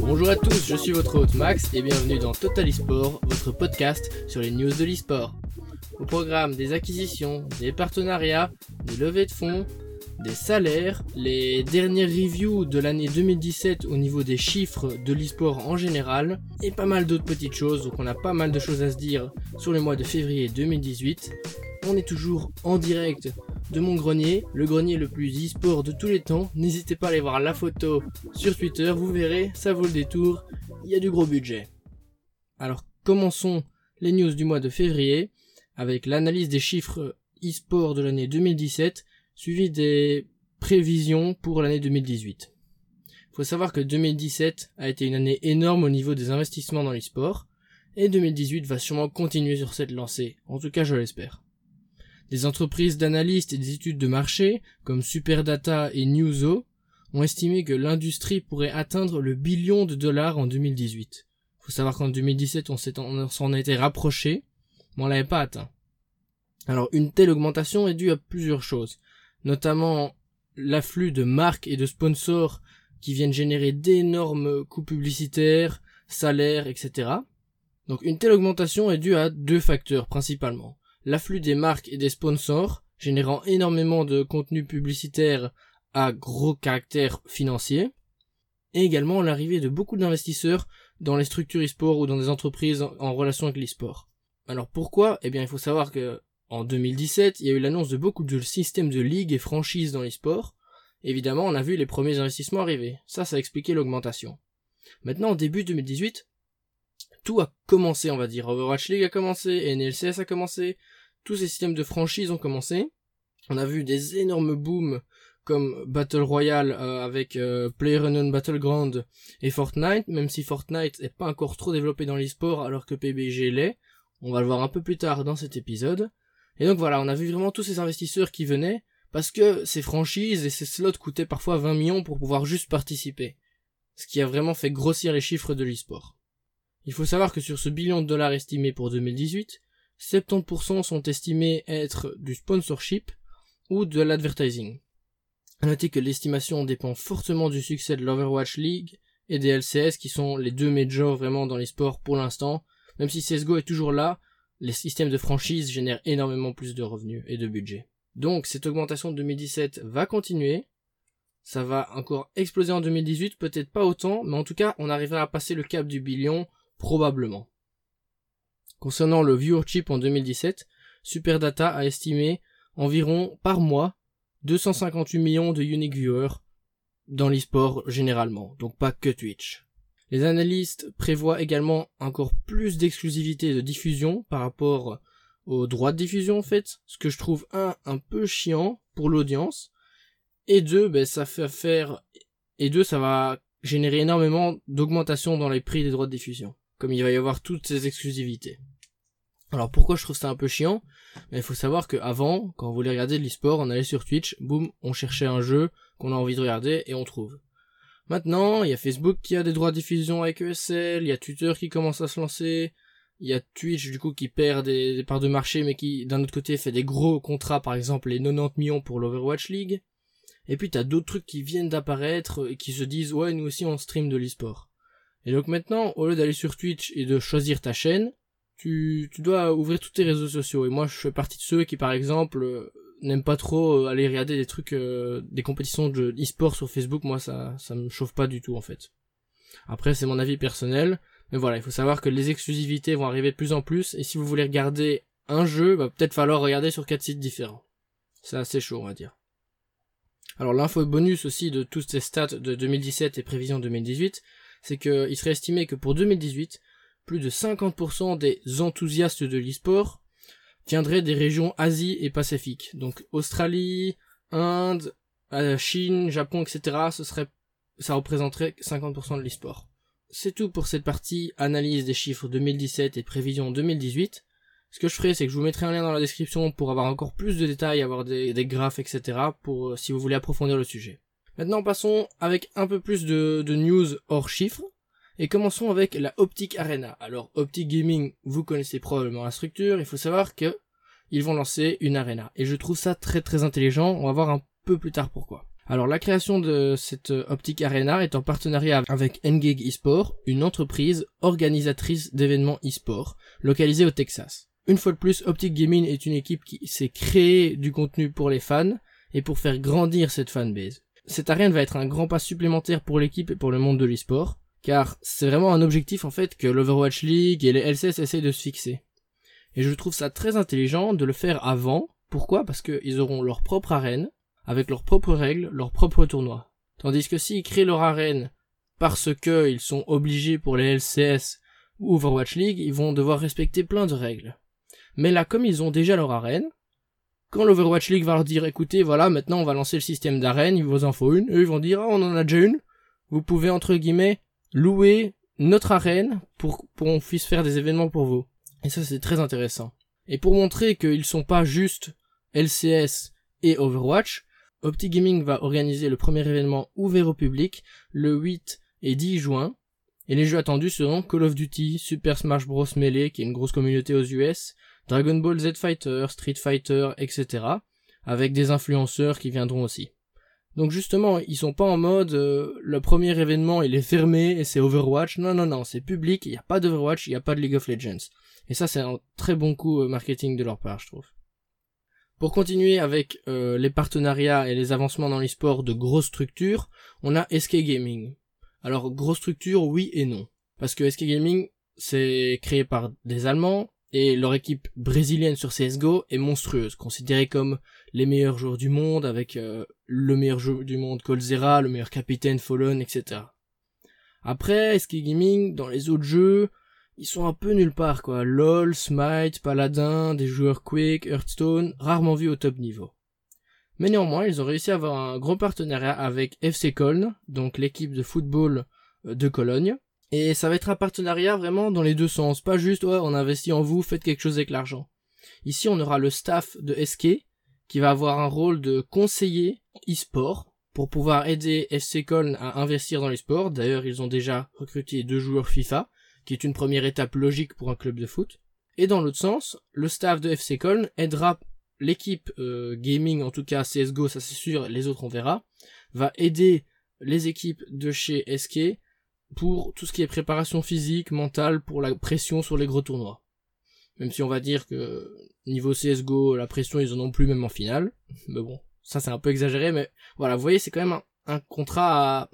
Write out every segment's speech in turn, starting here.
Bonjour à tous, je suis votre hôte Max et bienvenue dans Total eSport, votre podcast sur les news de l'eSport. Au programme des acquisitions, des partenariats, des levées de fonds, des salaires, les dernières reviews de l'année 2017 au niveau des chiffres de l'eSport en général, et pas mal d'autres petites choses, donc on a pas mal de choses à se dire sur le mois de février 2018. On est toujours en direct de mon grenier, le grenier le plus e-sport de tous les temps. N'hésitez pas à aller voir la photo sur Twitter, vous verrez, ça vaut le détour, il y a du gros budget. Alors commençons les news du mois de février avec l'analyse des chiffres e-sport de l'année 2017 suivi des prévisions pour l'année 2018. Il faut savoir que 2017 a été une année énorme au niveau des investissements dans l'e-sport et 2018 va sûrement continuer sur cette lancée, en tout cas je l'espère. Des entreprises d'analystes et des études de marché, comme Superdata et Newzo, ont estimé que l'industrie pourrait atteindre le billion de dollars en 2018. Faut savoir qu'en 2017, on s'en été rapproché, mais on l'avait pas atteint. Alors, une telle augmentation est due à plusieurs choses, notamment l'afflux de marques et de sponsors qui viennent générer d'énormes coûts publicitaires, salaires, etc. Donc, une telle augmentation est due à deux facteurs principalement l'afflux des marques et des sponsors, générant énormément de contenu publicitaire à gros caractère financier, et également l'arrivée de beaucoup d'investisseurs dans les structures e-sport ou dans des entreprises en relation avec l'e-sport. Alors pourquoi? Eh bien il faut savoir que en 2017, il y a eu l'annonce de beaucoup de systèmes de ligues et franchises dans l'e-sport. Évidemment, on a vu les premiers investissements arriver. Ça, ça a expliqué l'augmentation. Maintenant, en début 2018, tout a commencé, on va dire. Overwatch League a commencé, NLCS a commencé, tous ces systèmes de franchise ont commencé. On a vu des énormes booms comme Battle Royale euh, avec euh, PlayerUnknown Battleground et Fortnite, même si Fortnite n'est pas encore trop développé dans l'e-sport alors que PBG l'est. On va le voir un peu plus tard dans cet épisode. Et donc voilà, on a vu vraiment tous ces investisseurs qui venaient parce que ces franchises et ces slots coûtaient parfois 20 millions pour pouvoir juste participer. Ce qui a vraiment fait grossir les chiffres de l'e-sport. Il faut savoir que sur ce billion de dollars estimé pour 2018, 70% sont estimés être du sponsorship ou de l'advertising. A noter que l'estimation dépend fortement du succès de l'Overwatch League et des LCS qui sont les deux majors vraiment dans les sports pour l'instant. Même si CSGO est toujours là, les systèmes de franchise génèrent énormément plus de revenus et de budget. Donc cette augmentation de 2017 va continuer. Ça va encore exploser en 2018, peut-être pas autant, mais en tout cas on arrivera à passer le cap du billion probablement. Concernant le viewership en 2017, Superdata a estimé environ par mois 258 millions de unique viewers dans l'e-sport généralement, donc pas que Twitch. Les analystes prévoient également encore plus d'exclusivité de diffusion par rapport aux droits de diffusion en fait, ce que je trouve un un peu chiant pour l'audience et deux ben ça fait faire et deux ça va générer énormément d'augmentation dans les prix des droits de diffusion comme il va y avoir toutes ces exclusivités. Alors pourquoi je trouve ça un peu chiant? Mais il faut savoir qu'avant, quand on voulait regarder de l'e-sport, on allait sur Twitch, boum, on cherchait un jeu qu'on a envie de regarder et on trouve. Maintenant, il y a Facebook qui a des droits de diffusion avec ESL, il y a Twitter qui commence à se lancer, il y a Twitch du coup qui perd des, parts de marché mais qui d'un autre côté fait des gros contrats, par exemple les 90 millions pour l'Overwatch League. Et puis t'as d'autres trucs qui viennent d'apparaître et qui se disent ouais nous aussi on stream de l'e-sport. Et donc maintenant, au lieu d'aller sur Twitch et de choisir ta chaîne, tu, dois ouvrir tous tes réseaux sociaux. Et moi, je fais partie de ceux qui, par exemple, euh, n'aiment pas trop euh, aller regarder des trucs, euh, des compétitions de e-sport sur Facebook. Moi, ça, ça me chauffe pas du tout, en fait. Après, c'est mon avis personnel. Mais voilà, il faut savoir que les exclusivités vont arriver de plus en plus. Et si vous voulez regarder un jeu, va peut-être falloir regarder sur quatre sites différents. C'est assez chaud, on va dire. Alors l'info bonus aussi de tous ces stats de 2017 et prévisions 2018, c'est qu'il serait estimé que pour 2018, plus de 50% des enthousiastes de l'e-sport viendraient des régions Asie et Pacifique. Donc Australie, Inde, euh, Chine, Japon, etc. Ce serait, ça représenterait 50% de l'e-sport. C'est tout pour cette partie analyse des chiffres 2017 et prévision 2018. Ce que je ferai, c'est que je vous mettrai un lien dans la description pour avoir encore plus de détails, avoir des, des graphes, etc. pour euh, si vous voulez approfondir le sujet. Maintenant passons avec un peu plus de, news hors chiffres. Et commençons avec la Optic Arena. Alors Optic Gaming, vous connaissez probablement la structure, il faut savoir que ils vont lancer une arena. Et je trouve ça très très intelligent, on va voir un peu plus tard pourquoi. Alors la création de cette Optic Arena est en partenariat avec Engage eSport, une entreprise organisatrice d'événements eSport, localisée au Texas. Une fois de plus, Optic Gaming est une équipe qui s'est créée du contenu pour les fans et pour faire grandir cette fanbase. Cette arène va être un grand pas supplémentaire pour l'équipe et pour le monde de l'eSport, car c'est vraiment un objectif en fait que l'Overwatch League et les LCS essayent de se fixer. Et je trouve ça très intelligent de le faire avant. Pourquoi? Parce qu'ils auront leur propre arène, avec leurs propres règles, leurs propres tournois. Tandis que s'ils créent leur arène parce qu'ils sont obligés pour les LCS ou Overwatch League, ils vont devoir respecter plein de règles. Mais là, comme ils ont déjà leur arène, quand l'Overwatch League va leur dire écoutez, voilà, maintenant on va lancer le système d'arène, il vous en faut une, eux ils vont dire ah, on en a déjà une, vous pouvez entre guillemets louer notre arène pour, qu'on puisse faire des événements pour vous. Et ça, c'est très intéressant. Et pour montrer qu'ils sont pas juste LCS et Overwatch, Opti Gaming va organiser le premier événement ouvert au public le 8 et 10 juin. Et les jeux attendus seront Call of Duty, Super Smash Bros. Melee, qui est une grosse communauté aux US, Dragon Ball Z Fighter, Street Fighter, etc. Avec des influenceurs qui viendront aussi. Donc justement, ils sont pas en mode euh, le premier événement il est fermé et c'est Overwatch. Non non non, c'est public, il n'y a pas d'Overwatch, il n'y a pas de League of Legends. Et ça c'est un très bon coup euh, marketing de leur part, je trouve. Pour continuer avec euh, les partenariats et les avancements dans l'e-sport de grosses structures, on a SK Gaming. Alors grosse structure, oui et non. Parce que SK Gaming, c'est créé par des Allemands, et leur équipe brésilienne sur CSGO est monstrueuse, considérée comme les meilleurs joueurs du monde, avec euh, le meilleur joueur du monde Colzera, le meilleur capitaine Fallen, etc. Après, SK Gaming, dans les autres jeux, ils sont un peu nulle part, quoi. LOL, Smite, Paladin, des joueurs Quake, Hearthstone, rarement vus au top niveau. Mais néanmoins, ils ont réussi à avoir un gros partenariat avec FC Köln, donc l'équipe de football euh, de Cologne, et ça va être un partenariat vraiment dans les deux sens, pas juste on investit en vous, faites quelque chose avec l'argent. Ici, on aura le staff de SK qui va avoir un rôle de conseiller e-sport pour pouvoir aider FC Köln à investir dans les sports. D'ailleurs, ils ont déjà recruté deux joueurs FIFA, qui est une première étape logique pour un club de foot. Et dans l'autre sens, le staff de FC aidera l'équipe euh, gaming, en tout cas CSGO, ça c'est sûr, les autres on verra, va aider les équipes de chez SK pour tout ce qui est préparation physique, mentale, pour la pression sur les gros tournois. Même si on va dire que niveau CSGO, la pression ils en ont plus même en finale. Mais bon, ça c'est un peu exagéré, mais voilà, vous voyez, c'est quand même un, contrat à,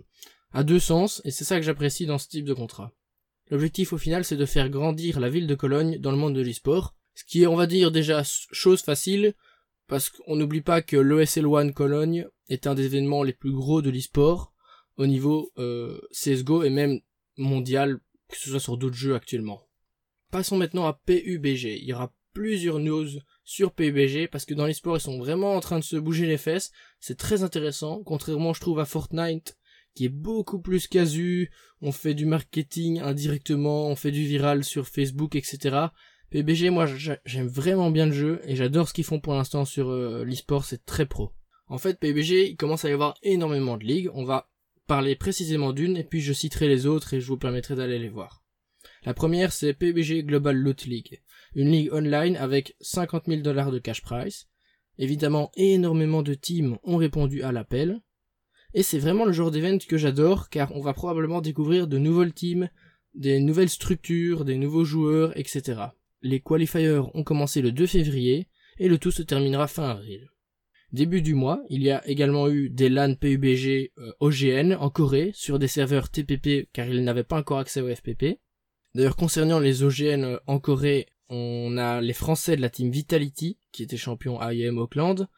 à deux sens, et c'est ça que j'apprécie dans ce type de contrat. L'objectif au final c'est de faire grandir la ville de Cologne dans le monde de l'e-sport, ce qui est on va dire déjà chose facile, parce qu'on n'oublie pas que l'ESL One Cologne est un des événements les plus gros de l'e-sport, au niveau euh, CSGO et même mondial, que ce soit sur d'autres jeux actuellement. Passons maintenant à PUBG. Il y aura plusieurs news sur PUBG parce que dans les sports ils sont vraiment en train de se bouger les fesses. C'est très intéressant, contrairement je trouve à Fortnite qui est beaucoup plus casu. On fait du marketing indirectement, on fait du viral sur Facebook, etc. PUBG, moi j'aime vraiment bien le jeu et j'adore ce qu'ils font pour l'instant sur euh, l'e-sport, c'est très pro. En fait, PUBG, il commence à y avoir énormément de ligues. On va parler précisément d'une et puis je citerai les autres et je vous permettrai d'aller les voir. La première c'est PUBG Global Loot League, une ligue online avec 50 000 dollars de cash price. Évidemment, énormément de teams ont répondu à l'appel. Et c'est vraiment le genre d'event que j'adore car on va probablement découvrir de nouveaux teams, des nouvelles structures, des nouveaux joueurs, etc. Les qualifiers ont commencé le 2 février et le tout se terminera fin avril. Début du mois, il y a également eu des LAN PUBG euh, OGN en Corée sur des serveurs TPP car ils n'avaient pas encore accès au FPP. D'ailleurs, concernant les OGN euh, en Corée, on a les Français de la team Vitality, qui étaient champions IEM Auckland,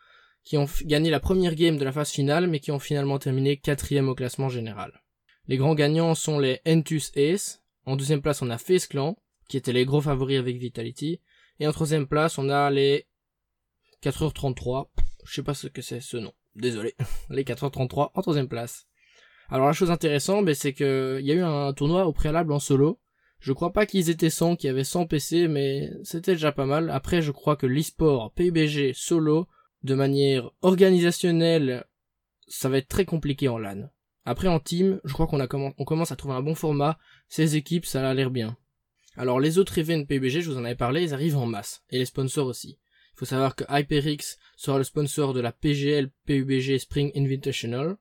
qui ont gagné la première game de la phase finale, mais qui ont finalement terminé quatrième au classement général. Les grands gagnants sont les Entus Ace. En deuxième place, on a Face Clan, qui étaient les gros favoris avec Vitality. Et en troisième place, on a les 4h33, je sais pas ce que c'est ce nom. Désolé. Les 4h33 en troisième place. Alors la chose intéressante, ben, c'est que il y a eu un tournoi au préalable en solo. Je crois pas qu'ils étaient 100, qu'il y avait 100 PC, mais c'était déjà pas mal. Après, je crois que l'e-sport PUBG solo, de manière organisationnelle, ça va être très compliqué en LAN. Après en team, je crois qu'on commence à trouver un bon format. Ces équipes, ça a l'air bien. Alors les autres events PUBG, je vous en avais parlé, ils arrivent en masse. Et les sponsors aussi faut savoir que HyperX sera le sponsor de la PGL PUBG Spring Invitational.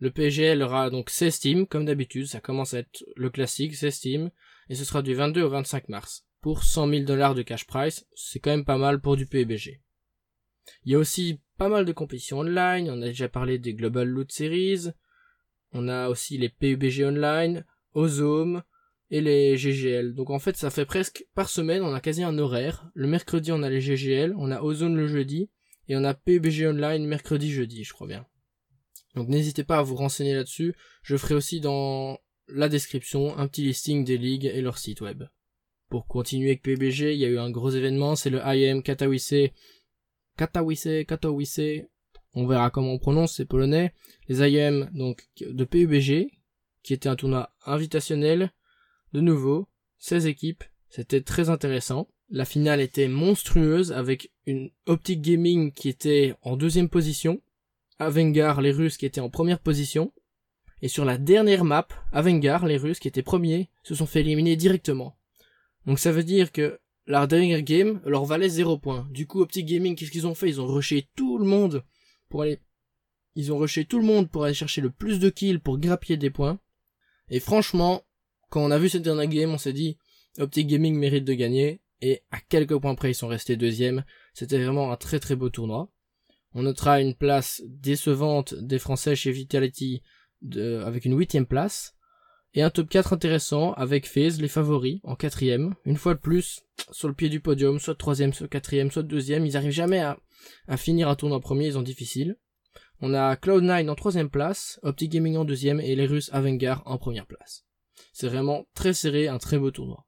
Le PGL aura donc 16 teams, comme d'habitude, ça commence à être le classique, 16 teams, et ce sera du 22 au 25 mars. Pour 100 000 dollars de cash price, c'est quand même pas mal pour du PUBG. Il y a aussi pas mal de compétitions online, on a déjà parlé des Global Loot Series, on a aussi les PUBG Online, Ozone, et les GGL. Donc en fait, ça fait presque par semaine, on a quasi un horaire. Le mercredi, on a les GGL, on a Ozone le jeudi, et on a PUBG Online mercredi, jeudi, je crois bien. Donc n'hésitez pas à vous renseigner là-dessus. Je ferai aussi dans la description un petit listing des ligues et leur site web. Pour continuer avec PUBG, il y a eu un gros événement, c'est le IM Katowice. Katowice, Katowice. On verra comment on prononce, c'est polonais. Les IM, donc, de PUBG, qui était un tournoi invitationnel de nouveau, 16 équipes, c'était très intéressant. La finale était monstrueuse avec une Optic Gaming qui était en deuxième position, Avengar les Russes qui étaient en première position, et sur la dernière map, Avengar les Russes qui étaient premiers se sont fait éliminer directement. Donc ça veut dire que la dernière game leur valait 0 points. Du coup Optic Gaming qu'est-ce qu'ils ont fait? Ils ont rushé tout le monde pour aller ils ont rushé tout le monde pour aller chercher le plus de kills pour grappiller des points. Et franchement, quand on a vu cette dernière game, on s'est dit, Optic Gaming mérite de gagner, et à quelques points près, ils sont restés deuxième. C'était vraiment un très très beau tournoi. On notera une place décevante des Français chez Vitality avec une huitième place. Et un top 4 intéressant avec FaZe, les favoris, en quatrième. Une fois de plus, sur le pied du podium, soit troisième, soit quatrième, soit deuxième. Ils arrivent jamais à, à finir un tournoi premier, ils ont difficile. On a Cloud9 en troisième place, Optic Gaming en deuxième et les Russes Avengar en première place. C'est vraiment très serré, un très beau tournoi.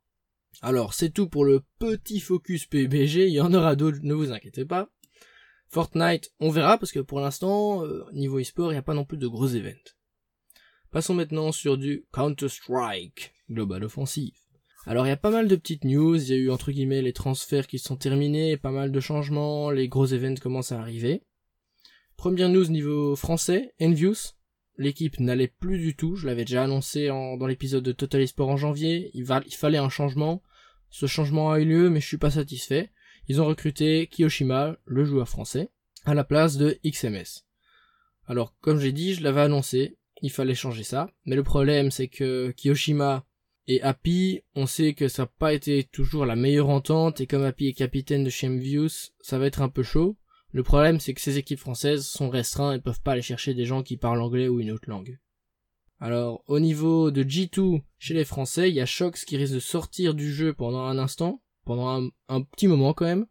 Alors, c'est tout pour le petit focus PUBG, il y en aura d'autres, ne vous inquiétez pas. Fortnite, on verra, parce que pour l'instant, euh, niveau e-sport, il n'y a pas non plus de gros events. Passons maintenant sur du Counter-Strike, Global Offensive. Alors il y a pas mal de petites news, il y a eu entre guillemets les transferts qui sont terminés, pas mal de changements, les gros events commencent à arriver. Première news niveau français, Envious, l'équipe n'allait plus du tout. Je l'avais déjà annoncé dans l'épisode de Total Esport en janvier. Il, fallait un changement. Ce changement a eu lieu, mais je suis pas satisfait. Ils ont recruté Kiyoshima, le joueur français, à la place de XMS. Alors, comme j'ai dit, je l'avais annoncé, il fallait changer ça. Mais le problème, c'est que Kiyoshima et Happy, on sait que ça n'a pas été toujours la meilleure entente, et comme Happy est capitaine de Shemvius, ça va être un peu chaud. Le problème, c'est que ces équipes françaises sont restreintes et peuvent pas aller chercher des gens qui parlent anglais ou une autre langue. Alors, au niveau de G2, chez les Français, il y a Shox qui risque de sortir du jeu pendant un instant, pendant un, petit moment quand même,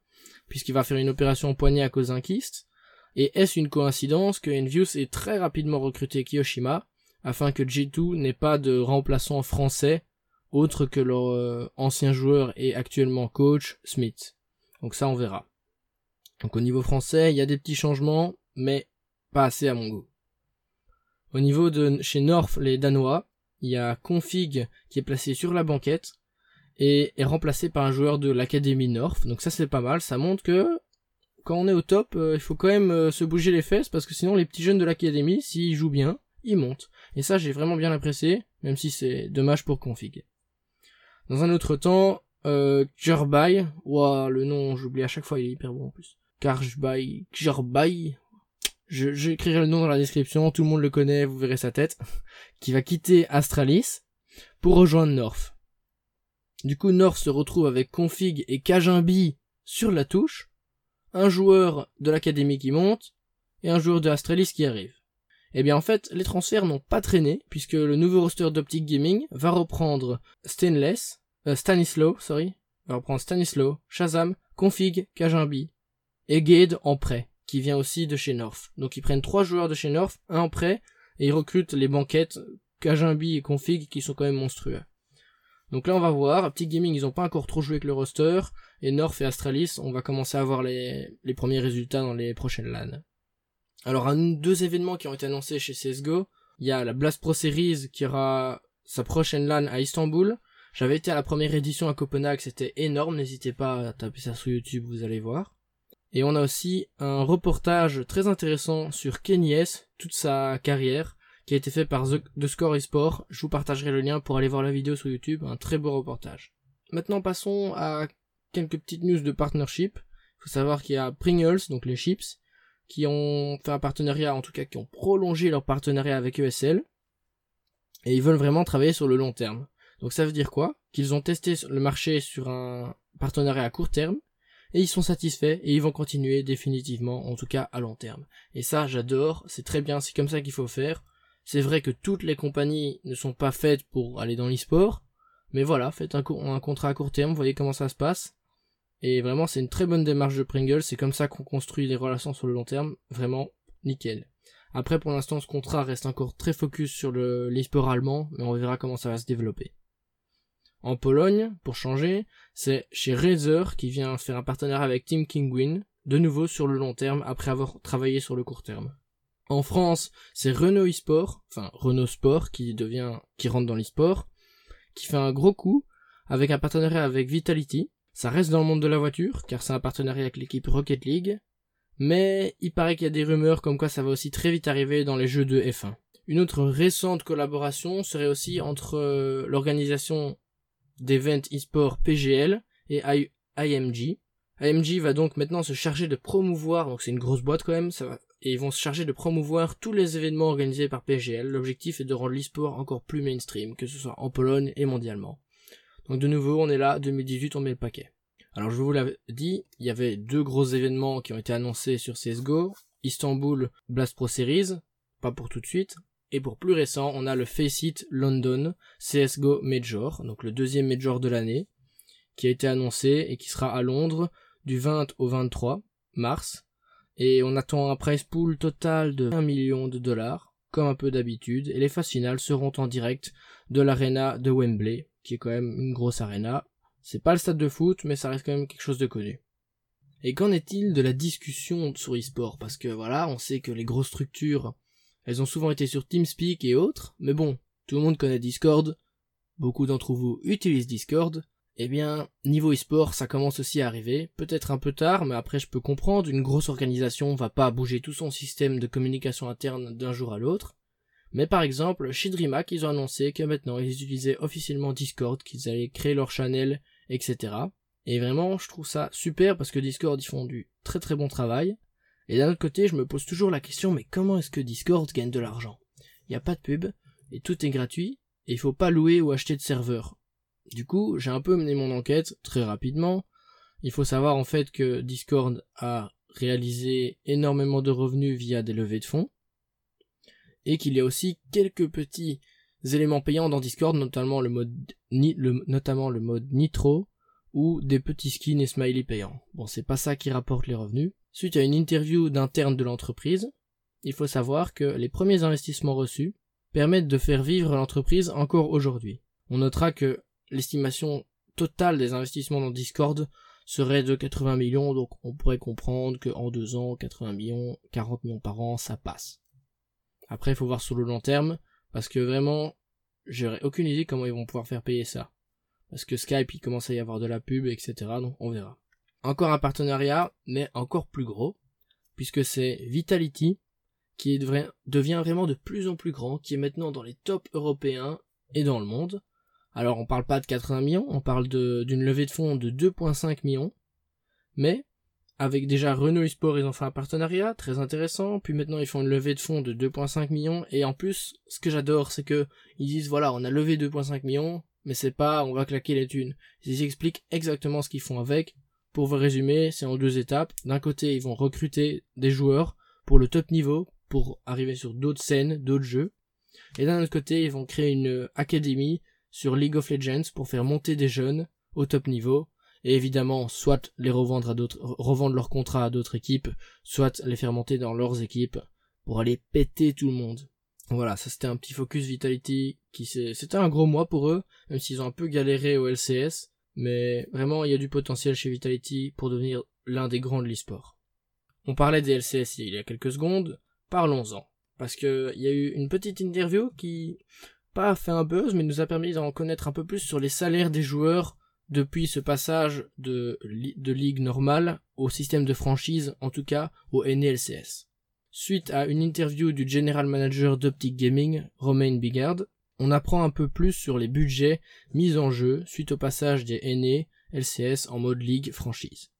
puisqu'il va faire une opération au poignet à cause d'un kyste. Et est-ce une coïncidence que Envious ait très rapidement recruté Kiyoshima, afin que G2 n'ait pas de remplaçant français, autre que leur euh, ancien joueur et actuellement coach, Smith? Donc ça, on verra. Donc au niveau français, il y a des petits changements, mais pas assez à mon goût. Au niveau de chez North, les Danois, il y a Config qui est placé sur la banquette et est remplacé par un joueur de l'académie North. Donc ça c'est pas mal, ça montre que quand on est au top, euh, il faut quand même euh, se bouger les fesses parce que sinon les petits jeunes de l'académie, s'ils jouent bien, ils montent. Et ça j'ai vraiment bien apprécié, même si c'est dommage pour Config. Dans un autre temps, euh, le nom j'oublie à chaque fois, il est hyper bon en plus. Karjbay, j'écrirai le nom dans la description, tout le monde le connaît, vous verrez sa tête, qui va quitter Astralis pour rejoindre North. Du coup, North se retrouve avec Config et Kajimbi sur la touche, un joueur de l'académie qui monte, et un joueur de Astralis qui arrive. Eh bien en fait, les transferts n'ont pas traîné, puisque le nouveau roster d'Optic Gaming va reprendre Stainless, euh, Stanislaw, sorry, va reprendre Stanislaw, Shazam, Config, Kajimbi, et Gade en prêt, qui vient aussi de chez North. Donc ils prennent trois joueurs de chez North, un en prêt, et ils recrutent les banquettes Kajimbi et Config qui sont quand même monstrueux. Donc là on va voir, Petit Gaming ils ont pas encore trop joué avec le roster, et North et Astralis on va commencer à voir les, premiers résultats dans les prochaines LAN. Alors deux événements qui ont été annoncés chez CSGO, il y a la Blast Pro Series qui aura sa prochaine LAN à Istanbul, j'avais été à la première édition à Copenhague, c'était énorme, n'hésitez pas à taper ça sur YouTube, vous allez voir. Et on a aussi un reportage très intéressant sur Kenny S, toute sa carrière, qui a été fait par The, Score eSport. Je vous partagerai le lien pour aller voir la vidéo sur YouTube, un très beau reportage. Maintenant passons à quelques petites news de partnership. Il faut savoir qu'il y a Pringles, donc les chips, qui ont fait un partenariat, en tout cas qui ont prolongé leur partenariat avec ESL, et ils veulent vraiment travailler sur le long terme. Donc ça veut dire quoi? Qu'ils ont testé le marché sur un partenariat à court terme, et ils sont satisfaits, et ils vont continuer définitivement, en tout cas à long terme. Et ça, j'adore, c'est très bien, c'est comme ça qu'il faut faire. C'est vrai que toutes les compagnies ne sont pas faites pour aller dans l'e-sport, mais voilà, faites un, contrat à court terme, voyez comment ça se passe. Et vraiment, c'est une très bonne démarche de Pringle. C'est comme ça qu'on construit les relations sur le long terme. Vraiment, nickel. Après, pour l'instant, ce contrat reste encore très focus sur l'e-sport allemand, mais on verra comment ça va se développer. En Pologne, pour changer, c'est chez Razer qui vient faire un partenariat avec Team Kingwin, de nouveau sur le long terme après avoir travaillé sur le court terme. En France, c'est Renault eSport, enfin Renault Sport qui devient, qui rentre dans l'e-sport, qui fait un gros coup avec un partenariat avec Vitality, ça reste dans le monde de la voiture, car c'est un partenariat avec l'équipe Rocket League, mais il paraît qu'il y a des rumeurs comme quoi ça va aussi très vite arriver dans les jeux de F1. Une autre récente collaboration serait aussi entre euh, l'organisation d'event e-sport PGL et IMG. IMG va donc maintenant se charger de promouvoir, donc c'est une grosse boîte quand même, ça va, et ils vont se charger de promouvoir tous les événements organisés par PGL. L'objectif est de rendre l'e-sport encore plus mainstream, que ce soit en Pologne et mondialement. Donc de nouveau, on est là, 2018, on met le paquet. Alors je vous l'avais dit, il y avait deux gros événements qui ont été annoncés sur CSGO. Istanbul Blast Pro Series, pas pour tout de suite. Et pour plus récent, on a le Faceit London CSGO Major, donc le deuxième Major de l'année, qui a été annoncé et qui sera à Londres du 20 au 23 mars. Et on attend un price pool total de 1 million de dollars, comme un peu d'habitude, et les phases finales seront en direct de l'arena de Wembley, qui est quand même une grosse arena. C'est pas le stade de foot, mais ça reste quand même quelque chose de connu. Et qu'en est-il de la discussion sur e-sport? Parce que voilà, on sait que les grosses structures, elles ont souvent été sur TeamSpeak et autres, mais bon, tout le monde connaît Discord, beaucoup d'entre vous utilisent Discord, eh bien, niveau e-sport, ça commence aussi à arriver, peut-être un peu tard, mais après je peux comprendre, une grosse organisation va pas bouger tout son système de communication interne d'un jour à l'autre, mais par exemple, chez DreamHack, ils ont annoncé que maintenant ils utilisaient officiellement Discord, qu'ils allaient créer leur channel, etc. Et vraiment, je trouve ça super parce que Discord, ils font du très très bon travail. Et d'un autre côté, je me pose toujours la question, mais comment est-ce que Discord gagne de l'argent? Il n'y a pas de pub, et tout est gratuit, et il faut pas louer ou acheter de serveurs. Du coup, j'ai un peu mené mon enquête très rapidement. Il faut savoir en fait que Discord a réalisé énormément de revenus via des levées de fonds et qu'il y a aussi quelques petits éléments payants dans Discord, notamment le mode, ni, le, notamment le mode Nitro ou des petits skins et smileys payants. Bon, c'est pas ça qui rapporte les revenus. Suite à une interview d'interne de l'entreprise, il faut savoir que les premiers investissements reçus permettent de faire vivre l'entreprise encore aujourd'hui. On notera que l'estimation totale des investissements dans Discord serait de 80 millions, donc on pourrait comprendre qu'en deux ans, 80 millions, 40 millions par an, ça passe. Après, il faut voir sur le long terme, parce que vraiment, j'aurais aucune idée comment ils vont pouvoir faire payer ça. Parce que Skype, il commence à y avoir de la pub, etc. Donc on verra. Encore un partenariat, mais encore plus gros, puisque c'est Vitality, qui devient vraiment de plus en plus grand, qui est maintenant dans les tops européens et dans le monde. Alors on parle pas de 80 millions, on parle d'une levée de fonds de 2,5 millions, mais avec déjà Renault eSport, ils ont fait un partenariat très intéressant, puis maintenant ils font une levée de fonds de 2.5 millions, et en plus, ce que j'adore, c'est que ils disent voilà, on a levé 2.5 millions, mais c'est pas on va claquer les thunes. Ils expliquent exactement ce qu'ils font avec. Pour vous résumer, c'est en deux étapes. D'un côté, ils vont recruter des joueurs pour le top niveau, pour arriver sur d'autres scènes, d'autres jeux. Et d'un autre côté, ils vont créer une académie sur League of Legends pour faire monter des jeunes au top niveau et évidemment soit les revendre à d'autres revendre leur contrat à d'autres équipes, soit les faire monter dans leurs équipes pour aller péter tout le monde. Voilà, ça c'était un petit focus Vitality qui c'était un gros mois pour eux, même s'ils ont un peu galéré au LCS, mais vraiment il y a du potentiel chez Vitality pour devenir l'un des grands de l'e-sport. On parlait des LCS il y a quelques secondes, parlons-en. Parce que il y a eu une petite interview qui pas fait un buzz, mais nous a permis d'en connaître un peu plus sur les salaires des joueurs depuis ce passage de, de ligue normale au système de franchise, en tout cas au NLCS. Suite à une interview du general manager d'Optic Gaming, Romain Bigard, on apprend un peu plus sur les budgets mis en jeu suite au passage des NA LCS en mode ligue franchise.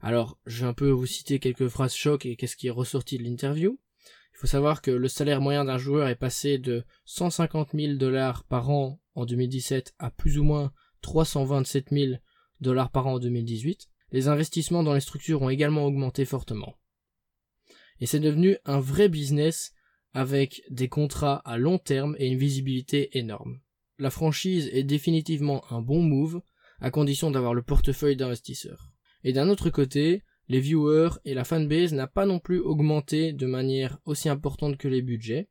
Alors, je vais un peu vous citer quelques phrases choc et qu'est-ce qui est ressorti de l'interview. Il faut savoir que le salaire moyen d'un joueur est passé de 150 000 dollars par an en 2017 à plus ou moins 327 000 dollars par an en 2018. Les investissements dans les structures ont également augmenté fortement. Et c'est devenu un vrai business avec des contrats à long terme et une visibilité énorme. La franchise est définitivement un bon move, à condition d'avoir le portefeuille d'investisseurs. Et d'un autre côté, les viewers et la fanbase n'a pas non plus augmenté de manière aussi importante que les budgets.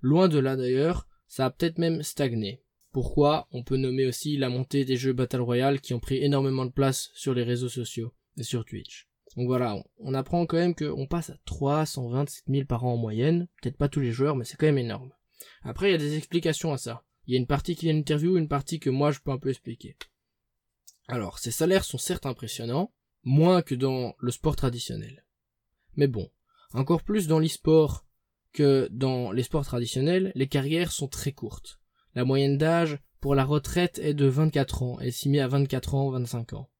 Loin de là d'ailleurs, ça a peut-être même stagné. Pourquoi? On peut nommer aussi la montée des jeux Battle Royale qui ont pris énormément de place sur les réseaux sociaux et sur Twitch. Donc voilà, on apprend quand même qu'on passe à 327 000 par an en moyenne, peut-être pas tous les joueurs, mais c'est quand même énorme. Après, il y a des explications à ça. Il y a une partie qui est une interview, une partie que moi je peux un peu expliquer. Alors, ces salaires sont certes impressionnants, moins que dans le sport traditionnel. Mais bon, encore plus dans l'e-sport que dans les sports traditionnels, les carrières sont très courtes. La moyenne d'âge pour la retraite est de 24 ans, elle s'y met à 24 ans, 25 ans.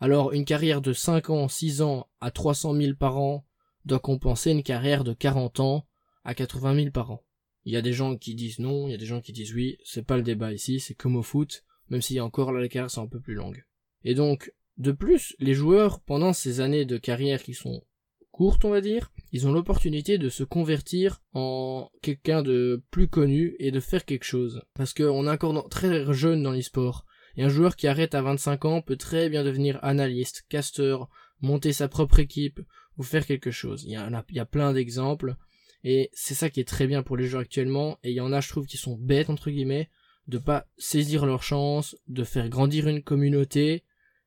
Alors une carrière de 5 ans, 6 ans à 300 000 par an doit compenser une carrière de 40 ans à 80 000 par an. Il y a des gens qui disent non, il y a des gens qui disent oui, c'est pas le débat ici, c'est comme au foot, même s'il y a encore là les carrières sont un peu plus longues. Et donc, de plus, les joueurs, pendant ces années de carrière qui sont courtes, on va dire, ils ont l'opportunité de se convertir en quelqu'un de plus connu et de faire quelque chose. Parce qu'on est encore très jeune dans l'e-sport. Et un joueur qui arrête à 25 ans peut très bien devenir analyste, caster, monter sa propre équipe ou faire quelque chose. Il y, a, plein d'exemples. Et c'est ça qui est très bien pour les joueurs actuellement. Et il y en a, je trouve, qui sont bêtes, entre guillemets, de pas saisir leur chance, de faire grandir une communauté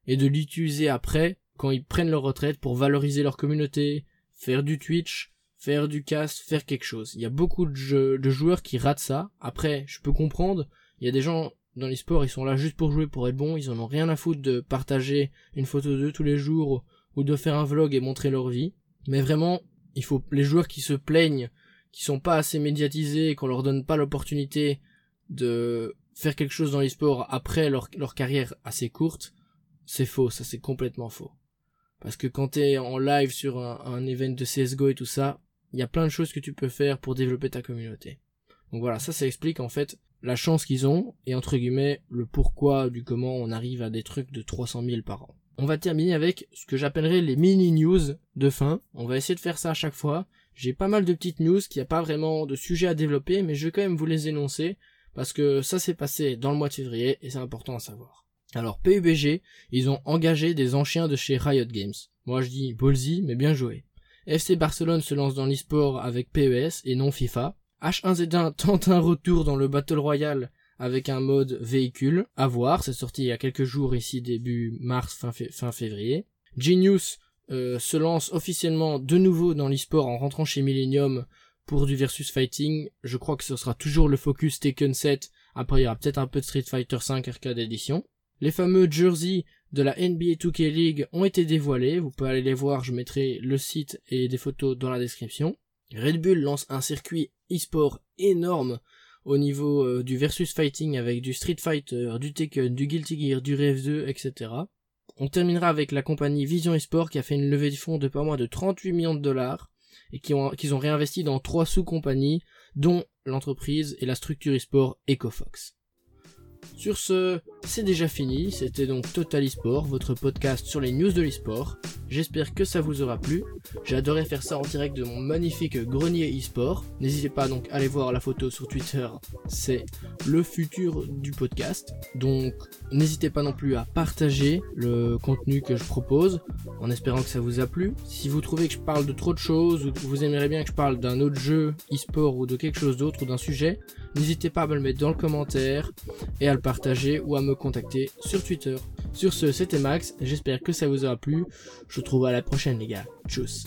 et de l'utiliser après quand ils prennent leur retraite pour valoriser leur communauté, faire du Twitch, faire du cast, faire quelque chose. Il y a beaucoup de joueurs qui ratent ça. Après, je peux comprendre. Il y a des gens dans les sports, ils sont là juste pour jouer, pour être bons. Ils en ont rien à foutre de partager une photo d'eux tous les jours ou de faire un vlog et montrer leur vie. Mais vraiment, il faut les joueurs qui se plaignent, qui sont pas assez médiatisés et qu'on leur donne pas l'opportunité de faire quelque chose dans les sports après leur, leur carrière assez courte c'est faux, ça c'est complètement faux. Parce que quand t'es en live sur un, un event de CSGO et tout ça, il y a plein de choses que tu peux faire pour développer ta communauté. Donc voilà, ça ça explique en fait la chance qu'ils ont et entre guillemets le pourquoi du comment on arrive à des trucs de 300 000 par an. On va terminer avec ce que j'appellerais les mini news de fin. On va essayer de faire ça à chaque fois. J'ai pas mal de petites news qui a pas vraiment de sujet à développer, mais je vais quand même vous les énoncer parce que ça s'est passé dans le mois de février et c'est important à savoir. Alors PUBG, ils ont engagé des anciens de chez Riot Games. Moi je dis ballsy, mais bien joué. FC Barcelone se lance dans l'e-sport avec PES et non FIFA. H1Z1 tente un retour dans le Battle Royale avec un mode véhicule. À voir, c'est sorti il y a quelques jours ici début mars, fin, février. Genius euh, se lance officiellement de nouveau dans l'e-sport en rentrant chez Millennium pour du versus fighting. Je crois que ce sera toujours le focus Taken 7. Après il y aura peut-être un peu de Street Fighter 5 arcade edition. Les fameux jerseys de la NBA 2K League ont été dévoilés. Vous pouvez aller les voir, je mettrai le site et des photos dans la description. Red Bull lance un circuit e-sport énorme au niveau euh, du versus fighting avec du Street Fighter, du Tekken, du Guilty Gear, du Rev 2, etc. On terminera avec la compagnie Vision eSport qui a fait une levée de fonds de pas moins de 38 millions de dollars et qui ont, qu'ils ont réinvesti dans trois sous-compagnies dont l'entreprise et la structure eSport EcoFox. Sur ce, c'est déjà fini, c'était donc Total eSport, votre podcast sur les news de l'eSport. J'espère que ça vous aura plu. J'ai faire ça en direct de mon magnifique grenier eSport. N'hésitez pas donc à aller voir la photo sur Twitter, c'est le futur du podcast. Donc n'hésitez pas non plus à partager le contenu que je propose en espérant que ça vous a plu. Si vous trouvez que je parle de trop de choses ou que vous aimeriez bien que je parle d'un autre jeu eSport ou de quelque chose d'autre ou d'un sujet, n'hésitez pas à me le mettre dans le commentaire et à le partager ou à me contacter sur Twitter. Sur ce, c'était Max, j'espère que ça vous aura plu. Je vous retrouve à la prochaine les gars. Tchuss